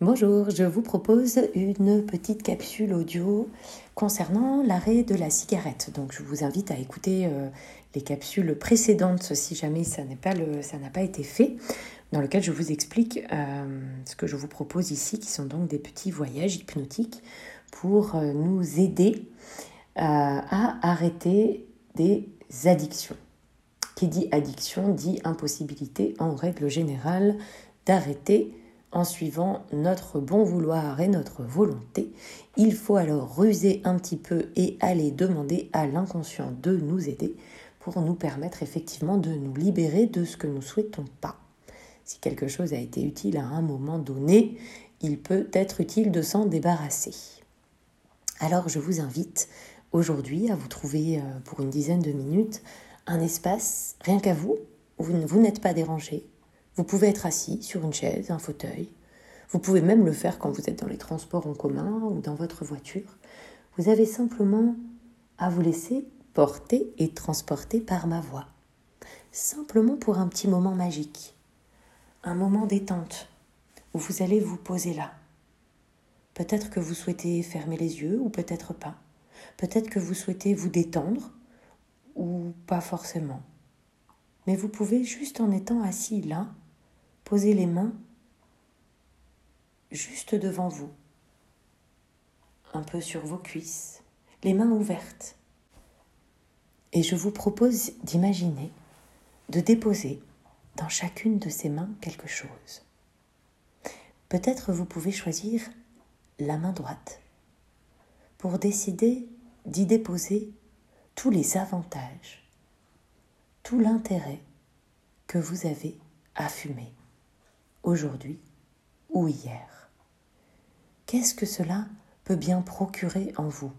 Bonjour, je vous propose une petite capsule audio concernant l'arrêt de la cigarette. Donc je vous invite à écouter euh, les capsules précédentes si jamais ça n'a pas, été fait, dans lequel je vous explique euh, ce que je vous propose ici, qui sont donc des petits voyages hypnotiques pour euh, nous aider à arrêter des addictions. Qui dit addiction dit impossibilité en règle générale d'arrêter en suivant notre bon vouloir et notre volonté, il faut alors ruser un petit peu et aller demander à l'inconscient de nous aider pour nous permettre effectivement de nous libérer de ce que nous souhaitons pas. Si quelque chose a été utile à un moment donné, il peut être utile de s'en débarrasser. Alors je vous invite aujourd'hui à vous trouver euh, pour une dizaine de minutes un espace rien qu'à vous, où vous n'êtes pas dérangé, vous pouvez être assis sur une chaise, un fauteuil. Vous pouvez même le faire quand vous êtes dans les transports en commun ou dans votre voiture. Vous avez simplement à vous laisser porter et transporter par ma voix. Simplement pour un petit moment magique. Un moment détente où vous allez vous poser là. Peut-être que vous souhaitez fermer les yeux ou peut-être pas. Peut-être que vous souhaitez vous détendre ou pas forcément. Mais vous pouvez juste en étant assis là, Posez les mains juste devant vous, un peu sur vos cuisses, les mains ouvertes. Et je vous propose d'imaginer, de déposer dans chacune de ces mains quelque chose. Peut-être vous pouvez choisir la main droite pour décider d'y déposer tous les avantages, tout l'intérêt que vous avez à fumer aujourd'hui ou hier. Qu'est-ce que cela peut bien procurer en vous?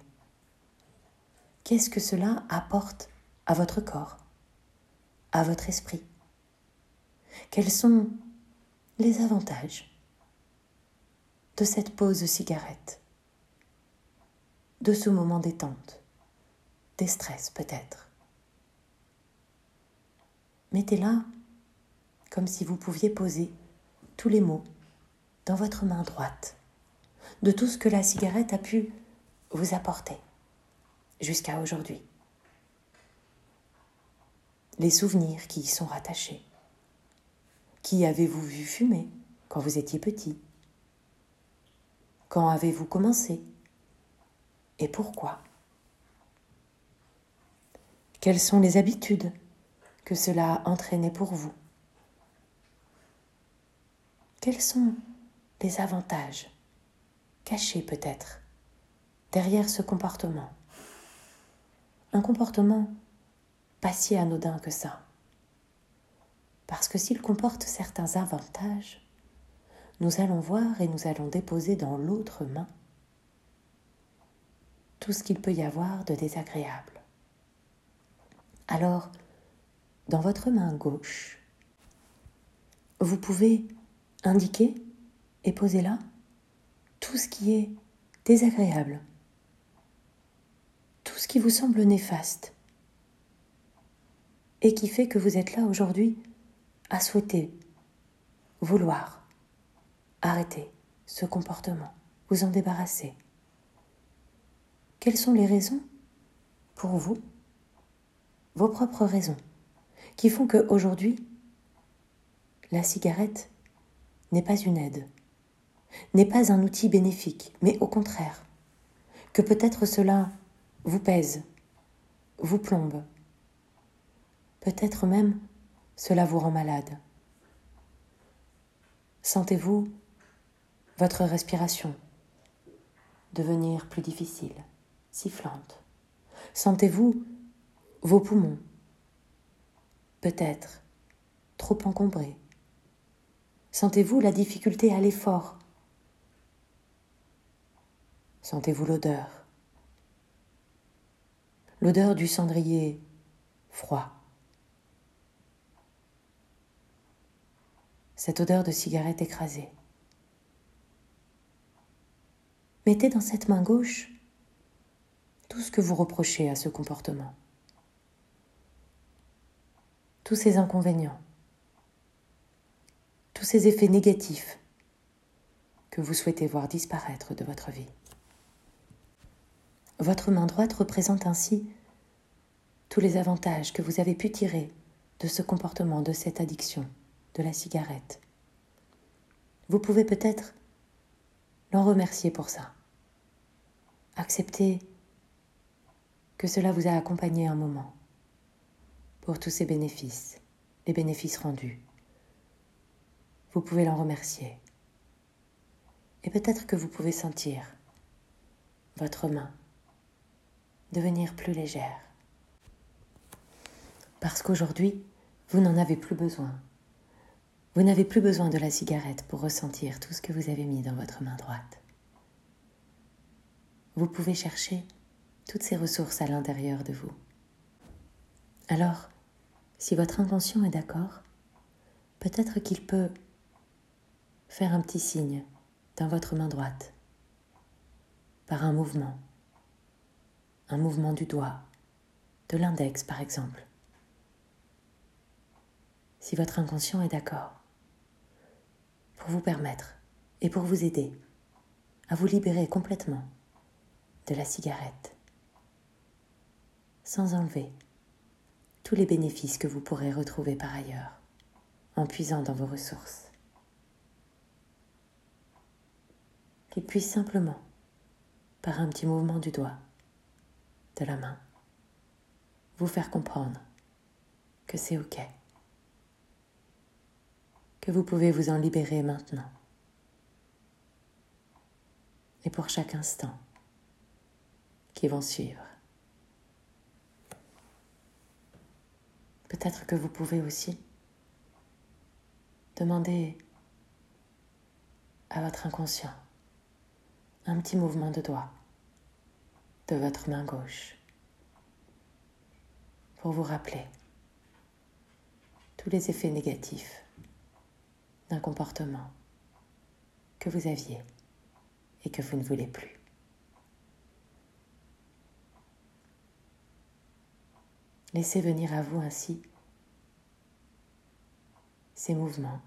Qu'est-ce que cela apporte à votre corps, à votre esprit? Quels sont les avantages de cette pause cigarette, de ce moment détente, des stress peut-être? Mettez-la comme si vous pouviez poser tous les mots dans votre main droite, de tout ce que la cigarette a pu vous apporter jusqu'à aujourd'hui. Les souvenirs qui y sont rattachés. Qui avez-vous vu fumer quand vous étiez petit? Quand avez-vous commencé? Et pourquoi? Quelles sont les habitudes que cela a entraîné pour vous? Quels sont les avantages cachés peut-être derrière ce comportement? Un comportement pas si anodin que ça. Parce que s'il comporte certains avantages, nous allons voir et nous allons déposer dans l'autre main tout ce qu'il peut y avoir de désagréable. Alors, dans votre main gauche, vous pouvez indiquez et posez là tout ce qui est désagréable, tout ce qui vous semble néfaste et qui fait que vous êtes là aujourd'hui à souhaiter, vouloir arrêter ce comportement, vous en débarrasser. Quelles sont les raisons pour vous, vos propres raisons, qui font qu'aujourd'hui, la cigarette n'est pas une aide, n'est pas un outil bénéfique, mais au contraire, que peut-être cela vous pèse, vous plombe, peut-être même cela vous rend malade. Sentez-vous votre respiration devenir plus difficile, sifflante Sentez-vous vos poumons peut-être trop encombrés Sentez-vous la difficulté à l'effort? Sentez-vous l'odeur? L'odeur du cendrier froid. Cette odeur de cigarette écrasée. Mettez dans cette main gauche tout ce que vous reprochez à ce comportement, tous ces inconvénients tous ces effets négatifs que vous souhaitez voir disparaître de votre vie. Votre main droite représente ainsi tous les avantages que vous avez pu tirer de ce comportement, de cette addiction, de la cigarette. Vous pouvez peut-être l'en remercier pour ça. Acceptez que cela vous a accompagné un moment pour tous ces bénéfices, les bénéfices rendus. Vous pouvez l'en remercier. Et peut-être que vous pouvez sentir votre main devenir plus légère. Parce qu'aujourd'hui, vous n'en avez plus besoin. Vous n'avez plus besoin de la cigarette pour ressentir tout ce que vous avez mis dans votre main droite. Vous pouvez chercher toutes ces ressources à l'intérieur de vous. Alors, si votre inconscient est d'accord, peut-être qu'il peut faire un petit signe dans votre main droite, par un mouvement, un mouvement du doigt, de l'index par exemple. Si votre inconscient est d'accord, pour vous permettre et pour vous aider à vous libérer complètement de la cigarette. Sans enlever tous les bénéfices que vous pourrez retrouver par ailleurs en puisant dans vos ressources. Qu'il puisse simplement, par un petit mouvement du doigt, de la main, vous faire comprendre que c'est OK, que vous pouvez vous en libérer maintenant et pour chaque instant qui vont suivre. Peut-être que vous pouvez aussi demander à votre inconscient un petit mouvement de doigt de votre main gauche pour vous rappeler tous les effets négatifs d'un comportement que vous aviez et que vous ne voulez plus. Laissez venir à vous ainsi ces mouvements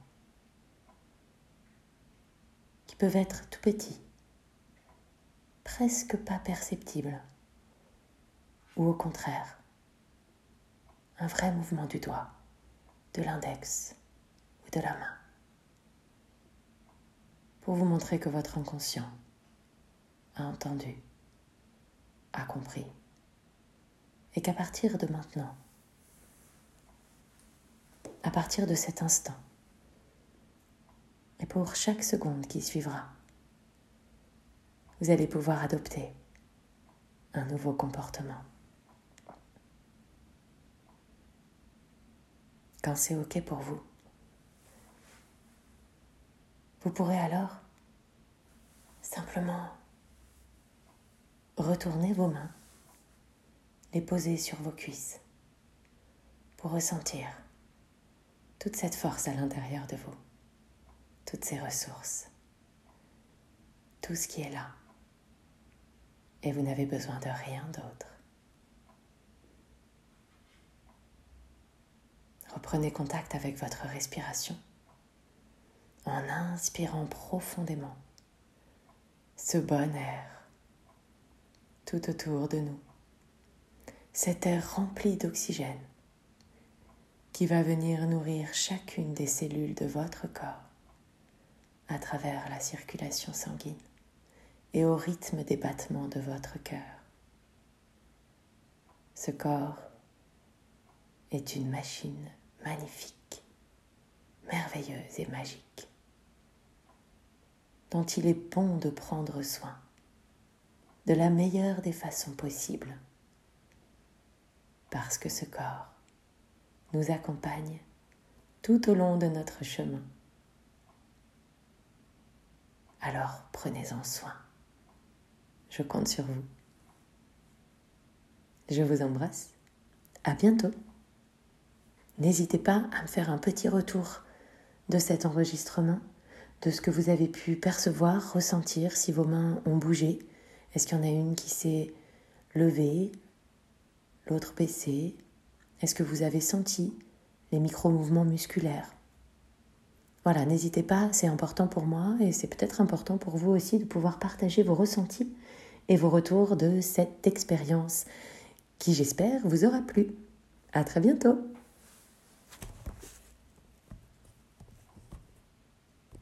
qui peuvent être tout petits, presque pas perceptibles, ou au contraire, un vrai mouvement du doigt, de l'index ou de la main, pour vous montrer que votre inconscient a entendu, a compris et qu'à partir de maintenant, à partir de cet instant, et pour chaque seconde qui suivra, vous allez pouvoir adopter un nouveau comportement. Quand c'est OK pour vous, vous pourrez alors simplement retourner vos mains les poser sur vos cuisses pour ressentir toute cette force à l'intérieur de vous, toutes ces ressources, tout ce qui est là. Et vous n'avez besoin de rien d'autre. Reprenez contact avec votre respiration en inspirant profondément ce bon air tout autour de nous cet air rempli d'oxygène qui va venir nourrir chacune des cellules de votre corps à travers la circulation sanguine et au rythme des battements de votre cœur. Ce corps est une machine magnifique, merveilleuse et magique, dont il est bon de prendre soin de la meilleure des façons possibles parce que ce corps nous accompagne tout au long de notre chemin. Alors prenez-en soin. Je compte sur vous. Je vous embrasse. À bientôt. N'hésitez pas à me faire un petit retour de cet enregistrement, de ce que vous avez pu percevoir, ressentir, si vos mains ont bougé. Est-ce qu'il y en a une qui s'est levée, l'autre baissé Est-ce que vous avez senti les micro-mouvements musculaires? Voilà, n'hésitez pas, c'est important pour moi et c'est peut-être important pour vous aussi de pouvoir partager vos ressentis et vos retours de cette expérience qui, j'espère, vous aura plu. À très bientôt!